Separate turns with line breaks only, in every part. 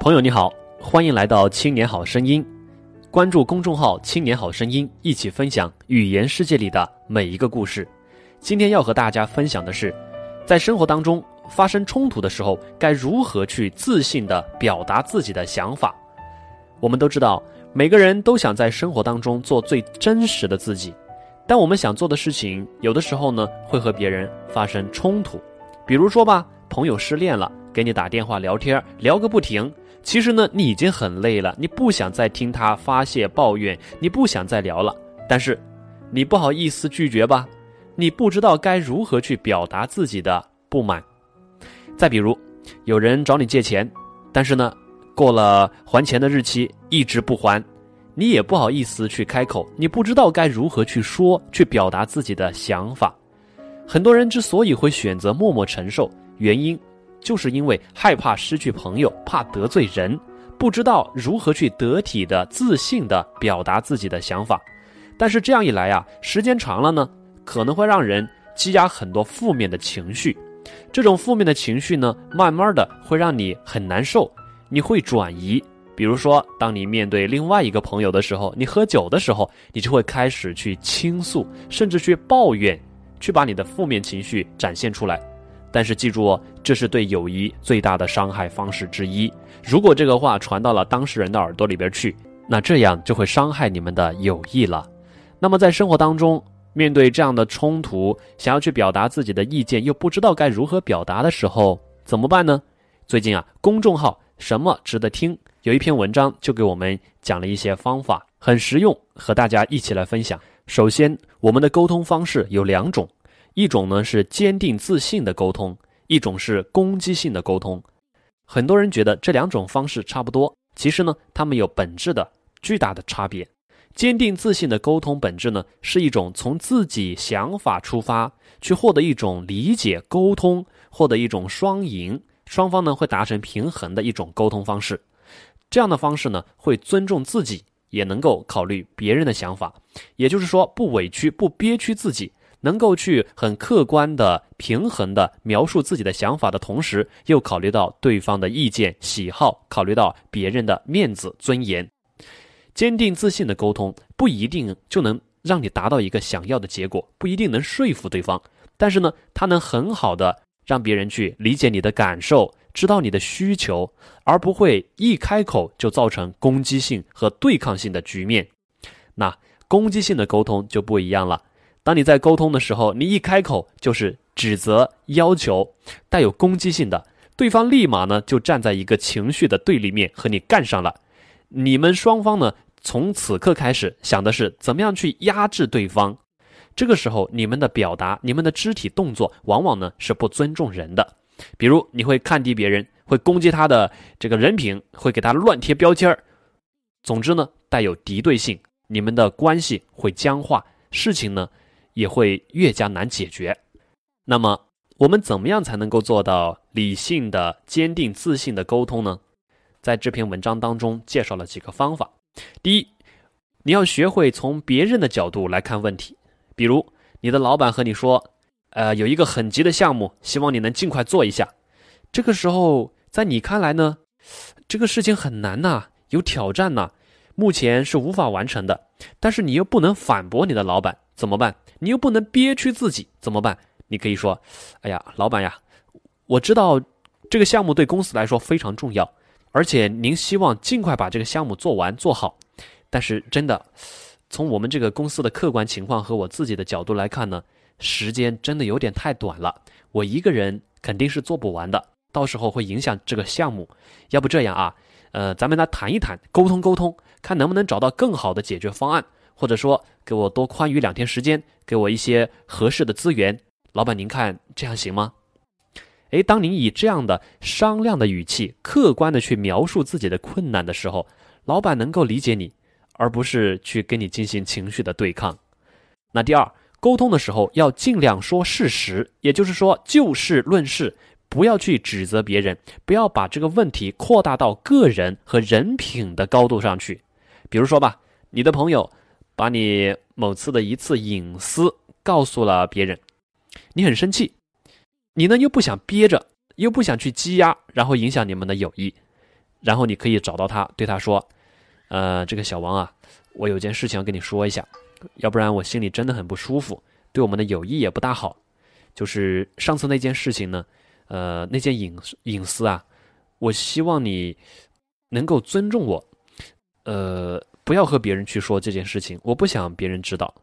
朋友你好，欢迎来到《青年好声音》，关注公众号“青年好声音”，一起分享语言世界里的每一个故事。今天要和大家分享的是，在生活当中发生冲突的时候，该如何去自信的表达自己的想法。我们都知道，每个人都想在生活当中做最真实的自己，但我们想做的事情，有的时候呢会和别人发生冲突。比如说吧，朋友失恋了，给你打电话聊天，聊个不停。其实呢，你已经很累了，你不想再听他发泄抱怨，你不想再聊了。但是，你不好意思拒绝吧？你不知道该如何去表达自己的不满。再比如，有人找你借钱，但是呢，过了还钱的日期一直不还，你也不好意思去开口，你不知道该如何去说，去表达自己的想法。很多人之所以会选择默默承受，原因。就是因为害怕失去朋友，怕得罪人，不知道如何去得体的、自信的表达自己的想法。但是这样一来啊，时间长了呢，可能会让人积压很多负面的情绪。这种负面的情绪呢，慢慢的会让你很难受，你会转移。比如说，当你面对另外一个朋友的时候，你喝酒的时候，你就会开始去倾诉，甚至去抱怨，去把你的负面情绪展现出来。但是记住哦，这是对友谊最大的伤害方式之一。如果这个话传到了当事人的耳朵里边去，那这样就会伤害你们的友谊了。那么在生活当中，面对这样的冲突，想要去表达自己的意见，又不知道该如何表达的时候，怎么办呢？最近啊，公众号什么值得听有一篇文章，就给我们讲了一些方法，很实用，和大家一起来分享。首先，我们的沟通方式有两种。一种呢是坚定自信的沟通，一种是攻击性的沟通。很多人觉得这两种方式差不多，其实呢，他们有本质的巨大的差别。坚定自信的沟通本质呢，是一种从自己想法出发，去获得一种理解、沟通，获得一种双赢，双方呢会达成平衡的一种沟通方式。这样的方式呢，会尊重自己，也能够考虑别人的想法，也就是说，不委屈、不憋屈自己。能够去很客观的、平衡的描述自己的想法的同时，又考虑到对方的意见、喜好，考虑到别人的面子、尊严，坚定自信的沟通不一定就能让你达到一个想要的结果，不一定能说服对方。但是呢，它能很好的让别人去理解你的感受，知道你的需求，而不会一开口就造成攻击性和对抗性的局面。那攻击性的沟通就不一样了。当你在沟通的时候，你一开口就是指责、要求，带有攻击性的，对方立马呢就站在一个情绪的对立面和你干上了。你们双方呢从此刻开始想的是怎么样去压制对方。这个时候，你们的表达、你们的肢体动作，往往呢是不尊重人的。比如，你会看低别人，会攻击他的这个人品，会给他乱贴标签儿。总之呢，带有敌对性，你们的关系会僵化，事情呢。也会越加难解决。那么，我们怎么样才能够做到理性的、坚定、自信的沟通呢？在这篇文章当中介绍了几个方法。第一，你要学会从别人的角度来看问题。比如，你的老板和你说：“呃，有一个很急的项目，希望你能尽快做一下。”这个时候，在你看来呢，这个事情很难呐，有挑战呐，目前是无法完成的。但是你又不能反驳你的老板，怎么办？你又不能憋屈自己，怎么办？你可以说：“哎呀，老板呀，我知道这个项目对公司来说非常重要，而且您希望尽快把这个项目做完做好。但是真的，从我们这个公司的客观情况和我自己的角度来看呢，时间真的有点太短了，我一个人肯定是做不完的，到时候会影响这个项目。要不这样啊，呃，咱们来谈一谈，沟通沟通，看能不能找到更好的解决方案。”或者说，给我多宽裕两天时间，给我一些合适的资源，老板您看这样行吗？诶，当您以这样的商量的语气，客观的去描述自己的困难的时候，老板能够理解你，而不是去跟你进行情绪的对抗。那第二，沟通的时候要尽量说事实，也就是说就事论事，不要去指责别人，不要把这个问题扩大到个人和人品的高度上去。比如说吧，你的朋友。把你某次的一次隐私告诉了别人，你很生气，你呢又不想憋着，又不想去积压，然后影响你们的友谊，然后你可以找到他，对他说：“呃，这个小王啊，我有件事情要跟你说一下，要不然我心里真的很不舒服，对我们的友谊也不大好。就是上次那件事情呢，呃，那件隐隐私啊，我希望你能够尊重我，呃，不要和别人去说这件事情，我不想别人知道。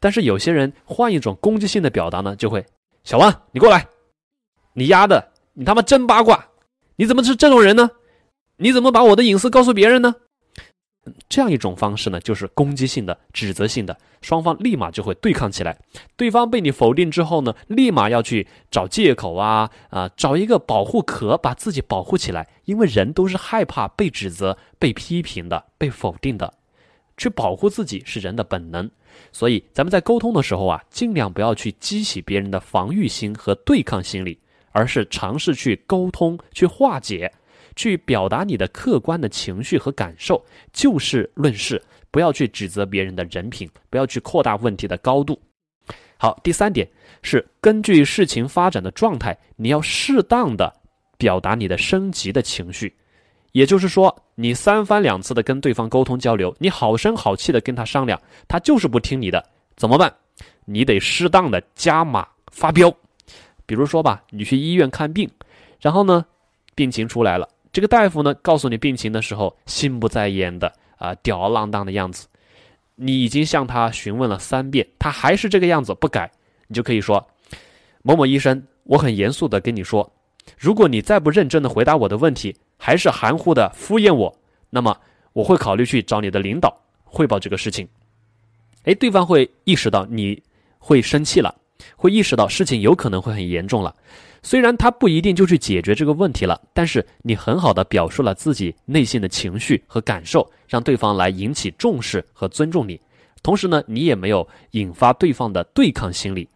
但是有些人换一种攻击性的表达呢，就会小王，你过来，你丫的，你他妈真八卦，你怎么是这种人呢？”你怎么把我的隐私告诉别人呢？这样一种方式呢，就是攻击性的、指责性的，双方立马就会对抗起来。对方被你否定之后呢，立马要去找借口啊啊，找一个保护壳，把自己保护起来。因为人都是害怕被指责、被批评的、被否定的，去保护自己是人的本能。所以，咱们在沟通的时候啊，尽量不要去激起别人的防御心和对抗心理，而是尝试去沟通、去化解。去表达你的客观的情绪和感受，就事论事，不要去指责别人的人品，不要去扩大问题的高度。好，第三点是根据事情发展的状态，你要适当的表达你的升级的情绪。也就是说，你三番两次的跟对方沟通交流，你好声好气的跟他商量，他就是不听你的，怎么办？你得适当的加码发飙。比如说吧，你去医院看病，然后呢，病情出来了。这个大夫呢，告诉你病情的时候，心不在焉的啊，吊儿郎当的样子。你已经向他询问了三遍，他还是这个样子不改，你就可以说：“某某医生，我很严肃的跟你说，如果你再不认真的回答我的问题，还是含糊的敷衍我，那么我会考虑去找你的领导汇报这个事情。”哎，对方会意识到你会生气了，会意识到事情有可能会很严重了。虽然他不一定就去解决这个问题了，但是你很好的表述了自己内心的情绪和感受，让对方来引起重视和尊重你。同时呢，你也没有引发对方的对抗心理。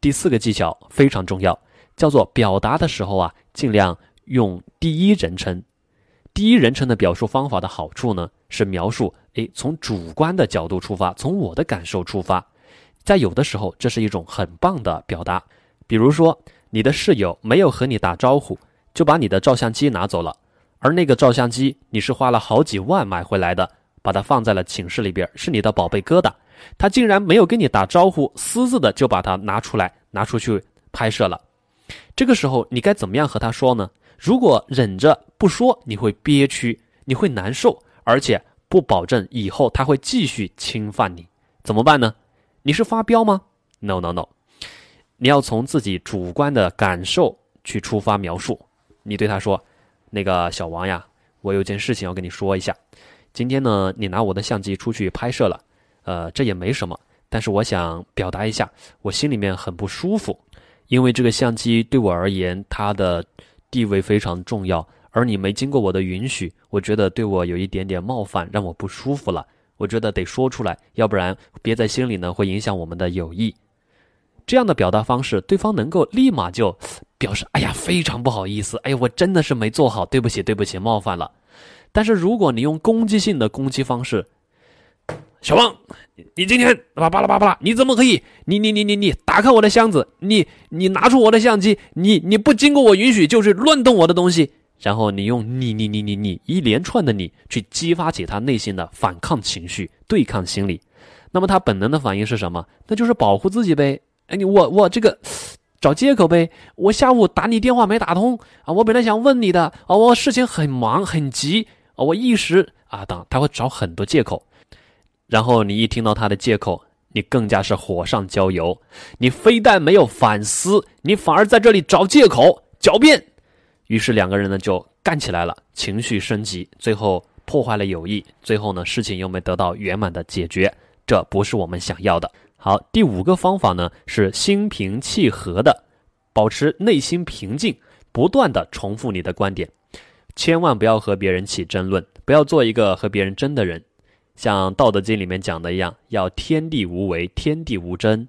第四个技巧非常重要，叫做表达的时候啊，尽量用第一人称。第一人称的表述方法的好处呢，是描述，诶，从主观的角度出发，从我的感受出发。在有的时候，这是一种很棒的表达，比如说。你的室友没有和你打招呼，就把你的照相机拿走了，而那个照相机你是花了好几万买回来的，把它放在了寝室里边，是你的宝贝疙瘩，他竟然没有跟你打招呼，私自的就把它拿出来拿出去拍摄了。这个时候你该怎么样和他说呢？如果忍着不说，你会憋屈，你会难受，而且不保证以后他会继续侵犯你，怎么办呢？你是发飙吗？No No No。你要从自己主观的感受去出发描述。你对他说：“那个小王呀，我有件事情要跟你说一下。今天呢，你拿我的相机出去拍摄了，呃，这也没什么。但是我想表达一下，我心里面很不舒服，因为这个相机对我而言，它的地位非常重要，而你没经过我的允许，我觉得对我有一点点冒犯，让我不舒服了。我觉得得说出来，要不然憋在心里呢，会影响我们的友谊。”这样的表达方式，对方能够立马就表示：“哎呀，非常不好意思，哎呀，我真的是没做好，对不起，对不起，冒犯了。”但是如果你用攻击性的攻击方式，小王，你今天巴拉巴拉巴拉，你怎么可以？你你你你你打开我的箱子，你你拿出我的相机，你你不经过我允许就是乱动我的东西，然后你用你你你你你一连串的你去激发起他内心的反抗情绪、对抗心理，那么他本能的反应是什么？那就是保护自己呗。哎，你我我这个找借口呗。我下午打你电话没打通啊，我本来想问你的啊，我事情很忙很急啊，我一时啊，等他会找很多借口。然后你一听到他的借口，你更加是火上浇油。你非但没有反思，你反而在这里找借口狡辩。于是两个人呢就干起来了，情绪升级，最后破坏了友谊。最后呢，事情又没得到圆满的解决，这不是我们想要的。好，第五个方法呢是心平气和的，保持内心平静，不断的重复你的观点，千万不要和别人起争论，不要做一个和别人争的人。像《道德经》里面讲的一样，要天地无为，天地无争。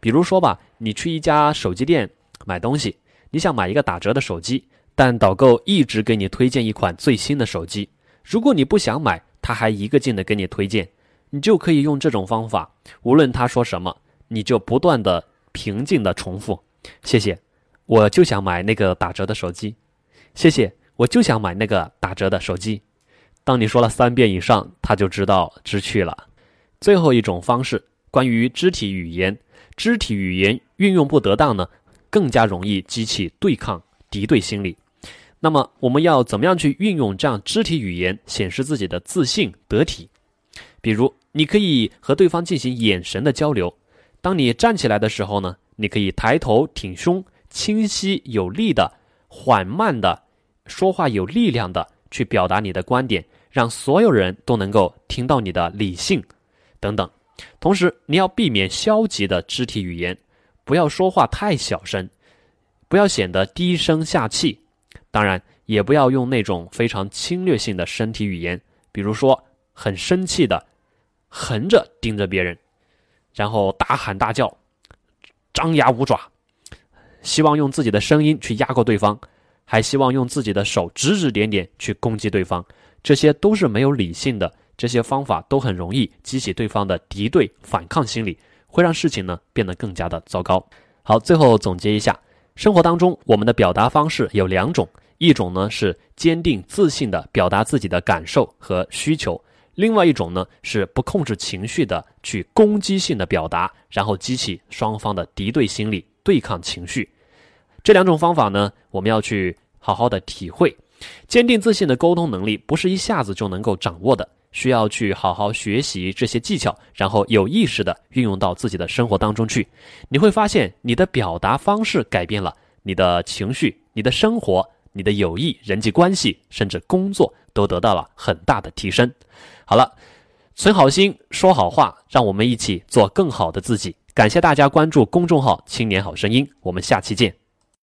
比如说吧，你去一家手机店买东西，你想买一个打折的手机，但导购一直给你推荐一款最新的手机，如果你不想买，他还一个劲的给你推荐。你就可以用这种方法，无论他说什么，你就不断的平静的重复。谢谢，我就想买那个打折的手机。谢谢，我就想买那个打折的手机。当你说了三遍以上，他就知道知趣了。最后一种方式，关于肢体语言，肢体语言运用不得当呢，更加容易激起对抗敌对心理。那么，我们要怎么样去运用这样肢体语言，显示自己的自信得体？比如，你可以和对方进行眼神的交流。当你站起来的时候呢，你可以抬头挺胸，清晰有力的、缓慢的说话，有力量的去表达你的观点。让所有人都能够听到你的理性，等等。同时，你要避免消极的肢体语言，不要说话太小声，不要显得低声下气。当然，也不要用那种非常侵略性的身体语言，比如说很生气的横着盯着别人，然后大喊大叫，张牙舞爪，希望用自己的声音去压过对方，还希望用自己的手指指点点去攻击对方。这些都是没有理性的，这些方法都很容易激起对方的敌对反抗心理，会让事情呢变得更加的糟糕。好，最后总结一下，生活当中我们的表达方式有两种，一种呢是坚定自信的表达自己的感受和需求，另外一种呢是不控制情绪的去攻击性的表达，然后激起双方的敌对心理，对抗情绪。这两种方法呢，我们要去好好的体会。坚定自信的沟通能力不是一下子就能够掌握的，需要去好好学习这些技巧，然后有意识的运用到自己的生活当中去。你会发现，你的表达方式改变了，你的情绪、你的生活、你的友谊、人际关系，甚至工作都得到了很大的提升。好了，存好心，说好话，让我们一起做更好的自己。感谢大家关注公众号“青年好声音”，我们下期见。